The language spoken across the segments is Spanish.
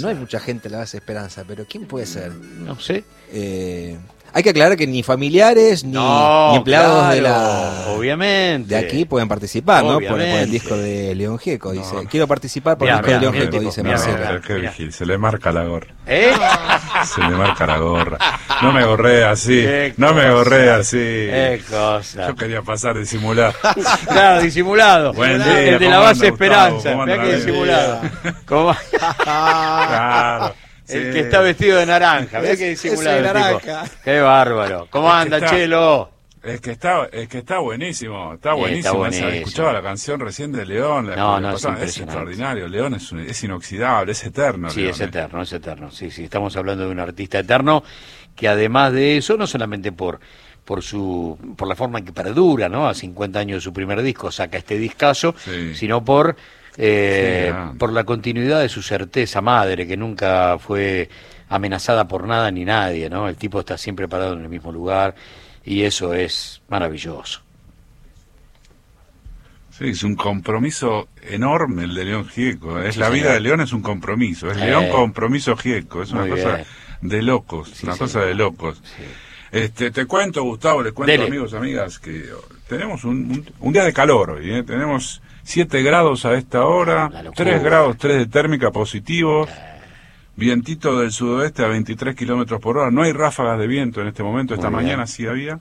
No hay mucha gente en la base Esperanza, pero ¿quién puede ser? No sé. Eh, hay que aclarar que ni familiares ni, No, ni empleados de la obviamente. de aquí pueden participar, ¿no? Por, por el disco de León Gieco, dice. No, no. Quiero participar por Mirá, el disco de León Gieco, dice vigil, se le marca la gorra. ¿Eh? Se le marca la gorra. No me gorré así. Qué No me gorré así. Qué cosa. Yo quería pasar de simular. Claro, disimulado. Buen el día, de ¿cómo la base? Esperanza. ¿Cómo Mirá que la disimulado. ¿Cómo? Claro. El sí. que está vestido de naranja. Mirá que disimulado. tipo. naranja. Qué bárbaro. ¿Cómo anda, está- Chelo? Es que está, es que está buenísimo, está buenísimo. está buenísimo. Escuchaba la canción recién de León, la No, no, es extraordinario. León es, un- es inoxidable, es eterno. Sí, León, es eh. eterno, es eterno. Sí, sí, estamos hablando de un artista eterno que además de eso, no solamente por por su por la forma en que perdura, ¿no? A 50 años de su primer disco saca este discazo, Sí. sino por eh, Sí, por la continuidad de su certeza madre, que nunca fue amenazada por nada ni nadie, ¿no? El tipo está siempre parado en el mismo lugar y eso es maravilloso. Sí, es un compromiso enorme el de León Gieco. Es Sí, la vida de León es un compromiso. Es Eh. León compromiso Gieco. Es una cosa de locos. Sí, una cosa de locos. Sí. Este, te cuento, Gustavo, les cuento, Dele. amigos, amigas, que tenemos un, un- un día de calor hoy. ¿eh? Tenemos 7 grados a esta hora, La locura. 3 grados 3 de térmica positivos, vientito del sudoeste a 23 kilómetros por hora. No hay ráfagas de viento en este momento, esta Muy bien. mañana sí había.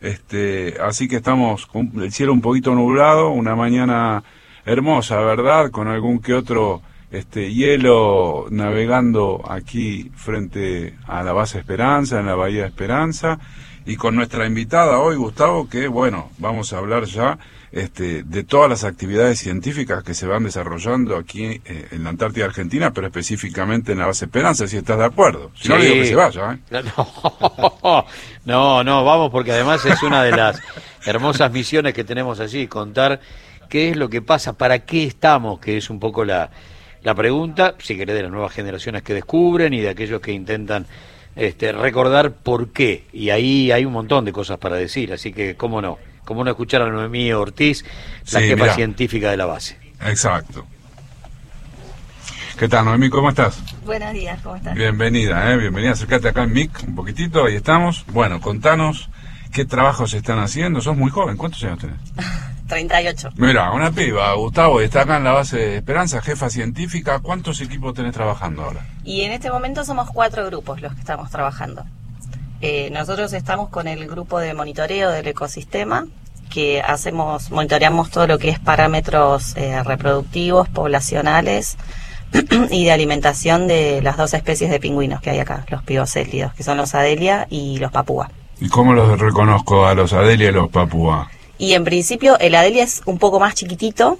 Este, así que estamos con el cielo un poquito nublado, una mañana hermosa, ¿verdad? Con algún que otro este hielo navegando aquí frente a la base Esperanza, en la Bahía Esperanza, y con nuestra invitada hoy, Gustavo, que bueno, vamos a hablar ya este, de todas las actividades científicas que se van desarrollando aquí eh, en la Antártida Argentina, pero específicamente en la base Esperanza, si estás de acuerdo. Si no, Sí. le digo que se vaya, ¿eh? No, no, no, vamos porque además es una de las hermosas misiones que tenemos allí, contar qué es lo que pasa, para qué estamos, que es un poco la, la pregunta, si querés, de las nuevas generaciones que descubren y de aquellos que intentan este, recordar por qué. Y ahí hay un montón de cosas para decir, así que, ¿cómo no? ¿Cómo no escuchar a Noemí Ortiz, la Sí, jefa mirá. científica de la base? Exacto. ¿Qué tal, Noemí? ¿Cómo estás? Buenos días, ¿cómo estás? Bienvenida, ¿eh? Bienvenida. Acércate acá en mic un poquitito, ahí estamos. Bueno, contanos qué trabajos se están haciendo. Sos muy joven, ¿cuántos años tenés? 38. Mira, una piba, Gustavo, está acá en la base de Esperanza, jefa científica. ¿Cuántos equipos tenés trabajando ahora? Y en este momento somos cuatro grupos los que estamos trabajando. Eh, nosotros estamos con el grupo de monitoreo del ecosistema, que hacemos, monitoreamos todo lo que es parámetros eh, reproductivos, poblacionales y de alimentación de las dos especies de pingüinos que hay acá, los pibocélidos, que son los Adelia y los Papúa. ¿Y cómo los reconozco a los Adelia y los Papúa? Y en principio el Adelia es un poco más chiquitito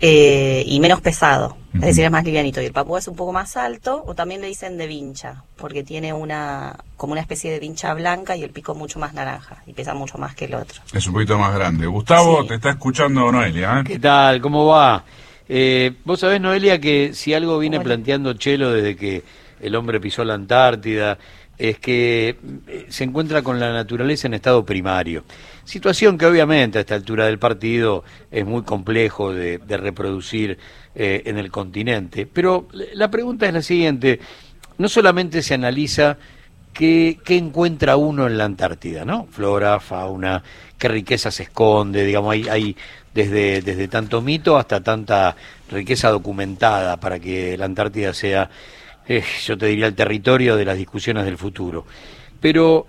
eh, y menos pesado, es decir, es más livianito. Y el papúa es un poco más alto, o también le dicen de vincha, porque tiene una como una especie de vincha blanca y el pico mucho más naranja y pesa mucho más que el otro. Es un poquito más grande. Gustavo, Sí. te está escuchando Noelia, ¿eh? ¿Qué tal? ¿Cómo va? Eh, Vos sabés, Noelia, que si algo viene Hola. planteando Chelo desde que el hombre pisó la Antártida, es que eh, se encuentra con la naturaleza en estado primario. Situación que obviamente a esta altura del partido es muy complejo de, reproducir eh, en el continente. Pero la pregunta es la siguiente, no solamente se analiza ¿Qué, qué encuentra uno en la Antártida, no? Flora, fauna, qué riqueza se esconde, digamos, hay, hay desde, desde tanto mito hasta tanta riqueza documentada para que la Antártida sea, eh, yo te diría, el territorio de las discusiones del futuro. Pero,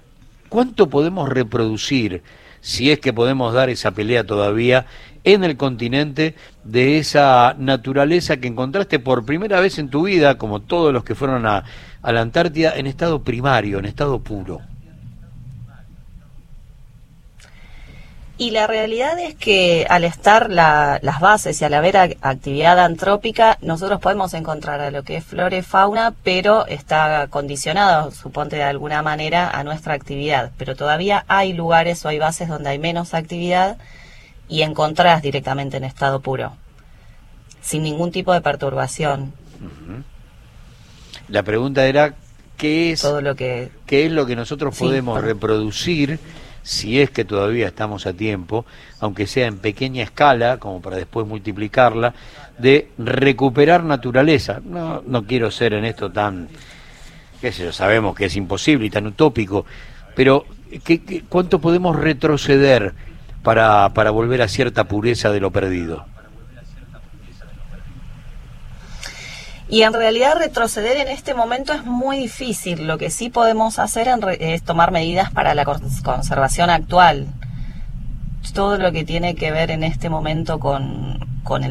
¿cuánto podemos reproducir, si es que podemos dar esa pelea todavía, en el continente de esa naturaleza que encontraste por primera vez en tu vida, como todos los que fueron a, a la Antártida, en estado primario, en estado puro? Y la realidad es que al estar la- las bases y al haber ac- actividad antrópica, nosotros podemos encontrar a lo que es flora y fauna, pero está condicionado, suponte de alguna manera, a nuestra actividad. Pero todavía hay lugares o hay bases donde hay menos actividad y encontrás directamente en estado puro, sin ningún tipo de perturbación. La pregunta era, ¿qué es, Todo lo que qué es lo que nosotros Sí, podemos reproducir si es que todavía estamos a tiempo, aunque sea en pequeña escala, como para después multiplicarla, de recuperar naturaleza. No, no quiero ser en esto tan, qué sé yo, sabemos que es imposible y tan utópico, pero ¿qué, cuánto podemos retroceder para, para volver a cierta pureza de lo perdido? Y en realidad retroceder en este momento es muy difícil. Lo que sí podemos hacer es tomar medidas para la conservación actual. Todo lo que tiene que ver en este momento con,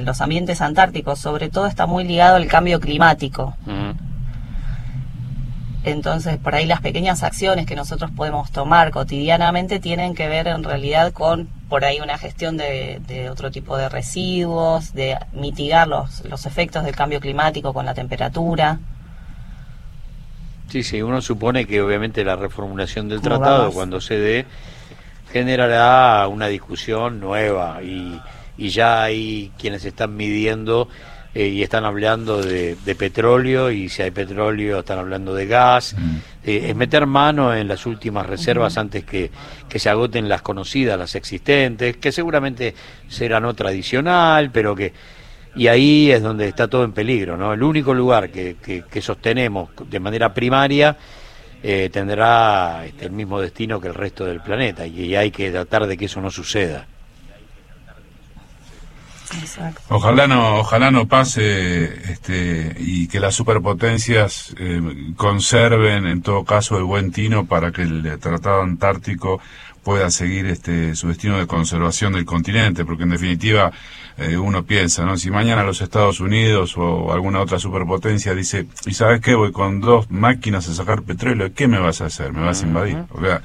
los ambientes antárticos, sobre todo, está muy ligado al cambio climático. Entonces, por ahí las pequeñas acciones que nosotros podemos tomar cotidianamente tienen que ver en realidad con, por ahí, una gestión de, otro tipo de residuos, de mitigar los, los efectos del cambio climático con la temperatura. Sí, sí, uno supone que obviamente la reformulación del tratado, cuando se dé, generará una discusión nueva y, y ya hay quienes están midiendo eh, y están hablando de, petróleo y si hay petróleo están hablando de gas. Mm. Eh, es meter mano en las últimas reservas antes que, se agoten las conocidas, las existentes, que seguramente será no tradicional, pero que... Y ahí es donde está todo en peligro, ¿no? El único lugar que, que, sostenemos de manera primaria eh, tendrá este, el mismo destino que el resto del planeta y hay que tratar de que eso no suceda. Ojalá no, ojalá no pase este, y que las superpotencias eh, conserven en todo caso el buen tino para que el Tratado Antártico pueda seguir este, su destino de conservación del continente, porque en definitiva eh, uno piensa, ¿no? Si mañana los Estados Unidos o alguna otra superpotencia dice, ¿y sabes qué? Voy con dos máquinas a sacar petróleo, ¿qué me vas a hacer? ¿Me vas a invadir? O sea,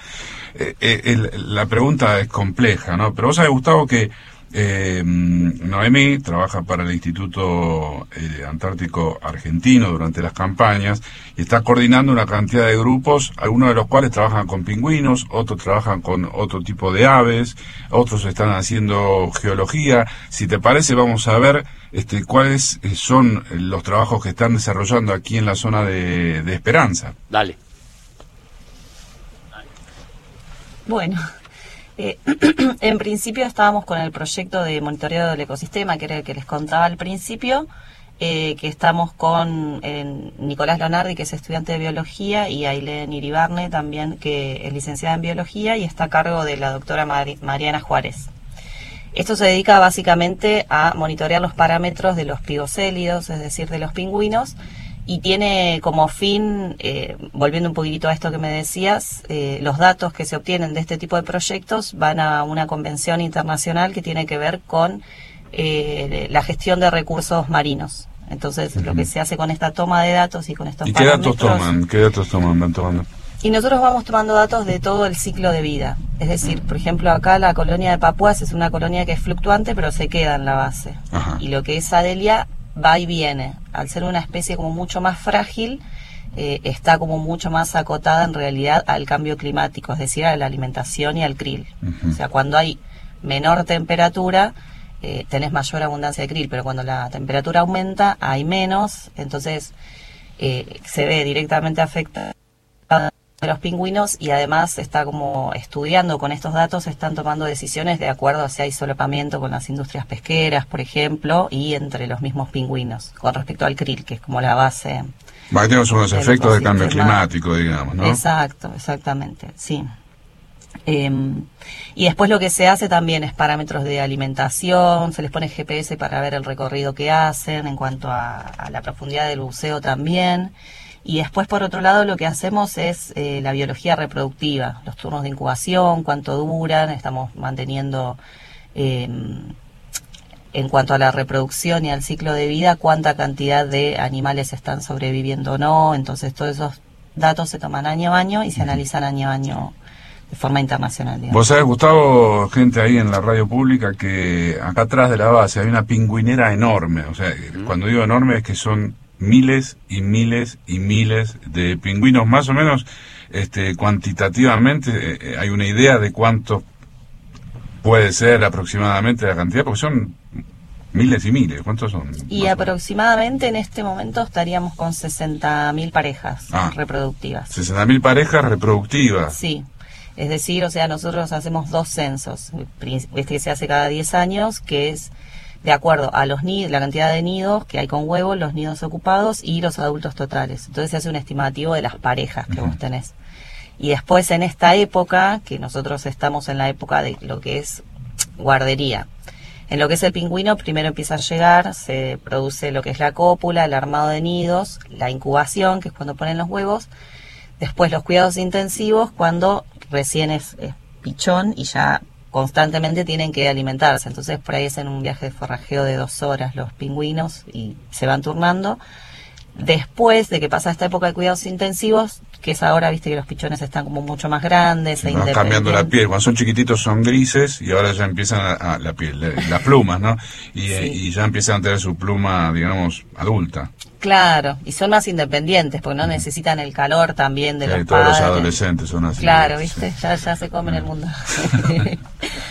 eh, la pregunta es compleja, ¿no? Pero vos sabés, Gustavo, que eh, Noemí trabaja para el Instituto eh, Antártico Argentino durante las campañas y está coordinando una cantidad de grupos, algunos de los cuales trabajan con pingüinos, otros trabajan con otro tipo de aves, otros están haciendo geología. Si te parece, vamos a ver este, cuáles eh, son los trabajos que están desarrollando aquí en la zona de, de Esperanza. Dale. Bueno, eh, en principio estábamos con el proyecto de monitoreo del ecosistema, que era el que les contaba al principio, eh, que estamos con Nicolás Leonardi, que es estudiante de biología, y Ailén Iribarne también, que es licenciada en biología y está a cargo de la doctora Mariana Juárez. Esto se dedica básicamente a monitorear los parámetros de los pigocélidos, es decir, de los pingüinos, y tiene como fin, eh, volviendo un poquitito a esto que me decías, eh, los datos que se obtienen de este tipo de proyectos van a una convención internacional que tiene que ver con eh, la gestión de recursos marinos. Entonces, lo que se hace con esta toma de datos y con estos ¿Y qué datos toman? ¿Qué datos toman? Van tomando? Y nosotros vamos tomando datos de todo el ciclo de vida. Es decir, por ejemplo, acá la colonia de Papuas es una colonia que es fluctuante, pero se queda en la base. Y lo que es Adelia va y viene. Al ser una especie como mucho más frágil, eh, está como mucho más acotada en realidad al cambio climático, es decir, a la alimentación y al krill. O sea, cuando hay menor temperatura, eh, tenés mayor abundancia de krill, pero cuando la temperatura aumenta, hay menos, entonces eh, se ve directamente afectada de los pingüinos y además está como estudiando con estos datos, están tomando decisiones de acuerdo a si hay solapamiento con las industrias pesqueras, por ejemplo, y entre los mismos pingüinos, con respecto al krill, que es como la base. Va a tener unos efectos de cambio climático, digamos, ¿no? Exacto, exactamente, sí. Em, y después lo que se hace también es parámetros de alimentación, se les pone GPS para ver el recorrido que hacen en cuanto a la profundidad del buceo también. Y después, por otro lado, lo que hacemos es eh, la biología reproductiva, los turnos de incubación, cuánto duran, estamos manteniendo em, en cuanto a la reproducción y al ciclo de vida, cuánta cantidad de animales están sobreviviendo o no. Entonces, todos esos datos se toman año a año y se analizan año a año de forma internacional. Vos sabés, Gustavo, gente ahí en la radio pública, que acá atrás de la base hay una pingüinera enorme. O sea, cuando digo enorme es que son miles y miles y miles de pingüinos, más o menos este, cuantitativamente eh, eh, hay una idea de cuánto puede ser aproximadamente la cantidad, porque son miles y miles, ¿cuántos son? Y aproximadamente en este momento estaríamos con 60.000 parejas ah, reproductivas. 60.000 parejas reproductivas. Sí. Es decir, o sea, nosotros hacemos dos censos, este que se hace cada 10 años, que es de acuerdo a los nidos, la cantidad de nidos que hay con huevos, los nidos ocupados y los adultos totales. Entonces se hace un estimativo de las parejas que vos tenés. Y después en esta época, que nosotros estamos en la época de lo que es guardería, en lo que es el pingüino, primero empieza a llegar, se produce lo que es la cópula, el armado de nidos, la incubación, que es cuando ponen los huevos, después los cuidados intensivos, cuando recién es, pichón y ya constantemente tienen que alimentarse. Entonces por ahí hacen un viaje de forrajeo de dos horas los pingüinos y se van turnando. Después de que pasa esta época de cuidados intensivos, que es ahora, viste que los pichones están como mucho más grandes. e cambiando la piel, cuando son chiquititos son grises y ahora ya empiezan a, la piel, las plumas, ¿no? Y, ya empiezan a tener su pluma, digamos, adulta. Claro, y son más independientes porque no necesitan el calor también de los todos los adolescentes son así. Claro, viste, ya, ya se comen el mundo.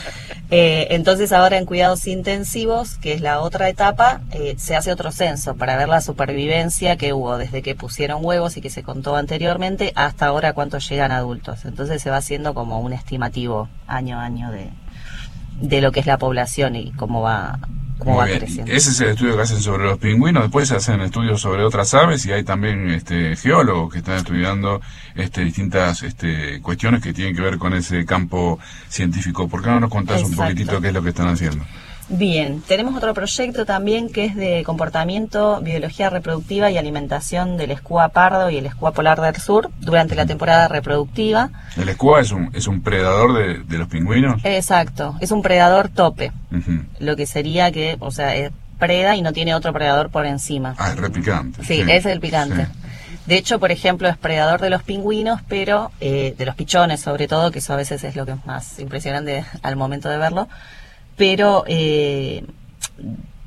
Eh, entonces ahora en cuidados intensivos, que es la otra etapa, eh, se hace otro censo para ver la supervivencia que hubo desde que pusieron huevos y que se contó anteriormente hasta ahora cuántos llegan adultos. Entonces se va haciendo como un estimativo año a año de, de lo que es la población y cómo va ese es el estudio que hacen sobre los pingüinos. Después se hacen estudios sobre otras aves y hay también este, geólogos que están estudiando este, distintas este, cuestiones que tienen que ver con ese campo científico. ¿Por qué no nos contás un poquitito qué es lo que están haciendo? Bien, tenemos otro proyecto también que es de comportamiento, biología reproductiva y alimentación del escua pardo y el escua polar del sur durante la temporada reproductiva. ¿El escua es un, es un predador de, los pingüinos? Exacto, es un predador tope, lo que sería que, o sea, es preda y no tiene otro predador por encima. Ah, es repicante. Sí, es el picante. De hecho, por ejemplo, es predador de los pingüinos, pero eh, de los pichones sobre todo, que eso a veces es lo que es más impresionante al momento de verlo pero eh,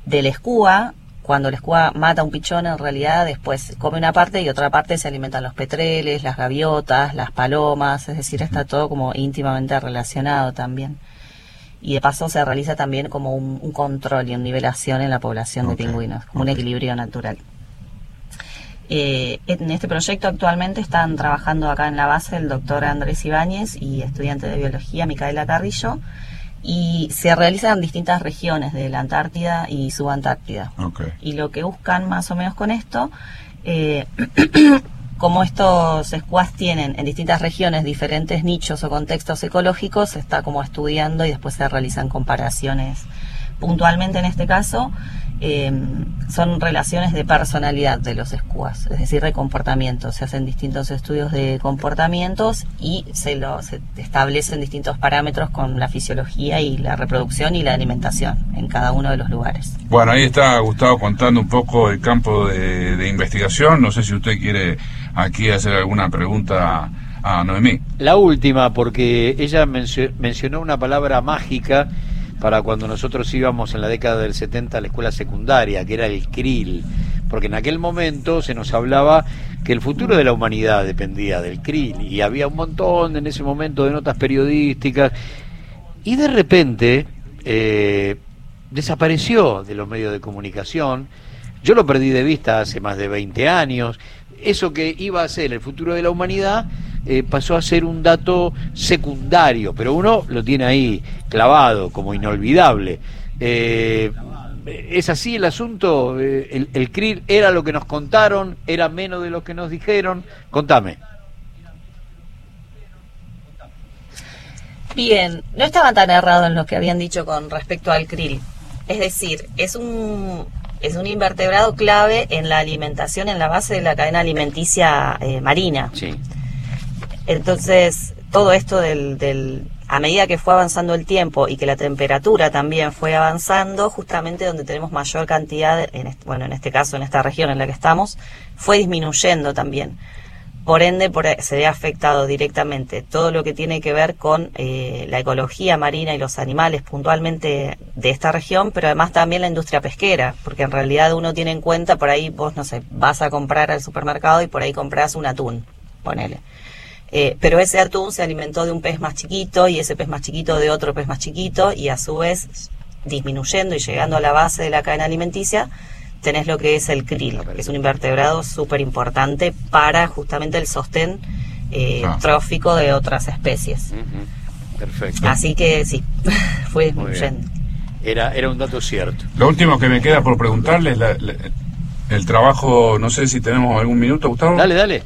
del escúa, cuando el escúa mata a un pichón, en realidad después come una parte y otra parte se alimentan los petreles, las gaviotas, las palomas, es decir, está todo como íntimamente relacionado también. Y de paso se realiza también como un, control y una nivelación en la población de pingüinos, como un equilibrio natural. Eh, en este proyecto actualmente están trabajando acá en la base el doctor Andrés Ibáñez y estudiante de biología Micaela Carrillo y se realizan en distintas regiones de la Antártida y Subantártida. Y lo que buscan más o menos con esto, eh, como estos squads tienen en distintas regiones diferentes nichos o contextos ecológicos, se está como estudiando y después se realizan comparaciones. Puntualmente en este caso, eh, son relaciones de personalidad de los escuas, es decir, de comportamiento. Se hacen distintos estudios de comportamientos y se, lo, establecen distintos parámetros con la fisiología y la reproducción y la alimentación en cada uno de los lugares. Bueno, ahí está Gustavo contando un poco el campo de, investigación. No sé si usted quiere aquí hacer alguna pregunta a Noemí. La última, porque ella mencionó una palabra mágica para cuando nosotros íbamos en la década del 70 a la escuela secundaria, que era el krill, porque en aquel momento se nos hablaba que el futuro de la humanidad dependía del krill y había un montón en ese momento de notas periodísticas y de repente eh, desapareció de los medios de comunicación. Yo lo perdí de vista hace más de 20 años. Eso que iba a ser el futuro de la humanidad eh, pasó a ser un dato secundario, pero uno lo tiene ahí clavado como inolvidable. Eh, ¿Es así el asunto? Eh, ¿El, el CRIL era lo que nos contaron? ¿Era menos de lo que nos dijeron? Contame. Bien, no estaba tan errado en lo que habían dicho con respecto al krill. Es decir, es un, es un invertebrado clave en la alimentación, en la base de la cadena alimenticia marina. Sí. Entonces, todo esto del, del, a medida que fue avanzando el tiempo y que la temperatura también fue avanzando, justamente donde tenemos mayor cantidad, en bueno, en este caso, en esta región en la que estamos, fue disminuyendo también. Por ende, se ve afectado directamente todo lo que tiene que ver con eh, la ecología marina y los animales puntualmente de esta región, pero además también la industria pesquera, porque en realidad uno tiene en cuenta, por ahí vos, no sé, vas a comprar al supermercado y por ahí compras un atún, ponele eh, pero ese atún se alimentó de un pez más chiquito y ese pez más chiquito de otro pez más chiquito y a su vez disminuyendo y llegando a la base de la cadena alimenticia, tenés lo que es el krill, que es un invertebrado súper importante para justamente el sostén eh, Ah. trófico de otras especies. Perfecto. Así que sí, fue Muy bien. yendo. Era, era un dato cierto. Lo último que me queda por preguntarle es la- la- el trabajo, no sé si tenemos algún minuto, Gustavo. Dale, dale.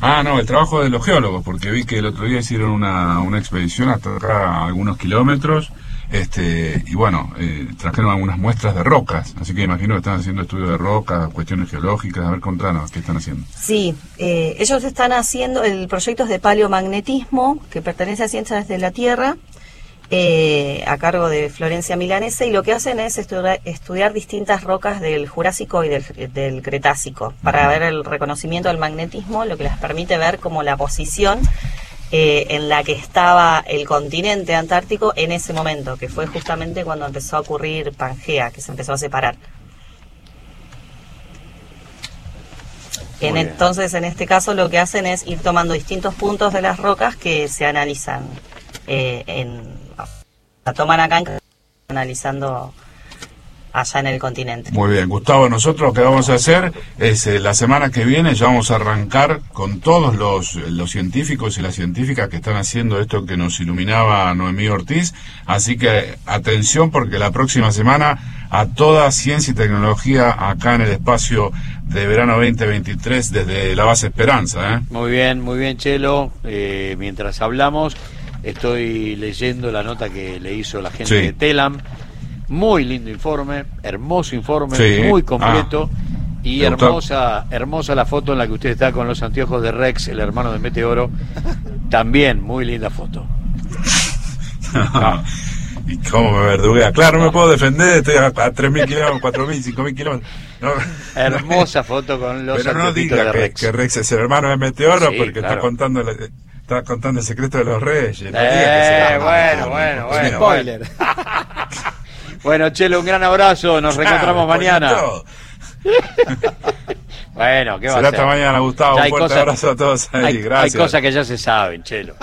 Ah, no, el trabajo de los geólogos, porque vi que el otro día hicieron una, una expedición hasta acá algunos kilómetros, este, y bueno, eh, trajeron algunas muestras de rocas, así que imagino que están haciendo estudios de rocas, cuestiones geológicas, a ver, contanos qué están haciendo. Sí, eh, ellos están haciendo, el proyecto de paleomagnetismo, que pertenece a Ciencias de la Tierra, eh, a cargo de Florencia Milanese, y lo que hacen es estudiar, estudiar distintas rocas del Jurásico y del, del Cretácico, para ver el reconocimiento del magnetismo, lo que les permite ver como la posición eh, en la que estaba el continente antártico en ese momento, que fue justamente cuando empezó a ocurrir Pangea, que se empezó a separar. En entonces, en este caso, lo que hacen es ir tomando distintos puntos de las rocas que se analizan eh, en la toman acá en analizando allá en el continente. Muy bien, Gustavo, nosotros lo que vamos a hacer es eh, la semana que viene ya vamos a arrancar con todos los, los científicos y las científicas que están haciendo esto que nos iluminaba Noemí Ortiz. Así que atención porque la próxima semana a toda ciencia y tecnología acá en el espacio de verano 2023 desde la base Esperanza. ¿eh? Muy bien, muy bien, Chelo. Eh, mientras hablamos, estoy leyendo la nota que le hizo la gente Sí. de Telam. Muy lindo informe, hermoso informe, Sí. muy completo. y hermosa, hermosa la foto en la que usted está con los anteojos de Rex, el hermano de Meteoro. También, muy linda foto. y cómo me verduguea. Claro, no me puedo defender, estoy a, a 3.000 kilómetros, 4.000, 5.000 kilómetros. No. Hermosa foto con los Pero no diga de que, Rex. que Rex es el hermano de Meteoro Sí, porque claro. está contando la- está contando el secreto de los reyes. No Eh, que bueno, bueno, bueno, mío. Spoiler. Bueno, Chelo, un gran abrazo. Nos reencontramos Ah, mañana. Bueno, ¿qué va a Será ser? hasta mañana, Gustavo. Ya Un hay fuerte cosas- abrazo a todos ahí. Hay, hay Gracias. cosas que ya se saben, Chelo.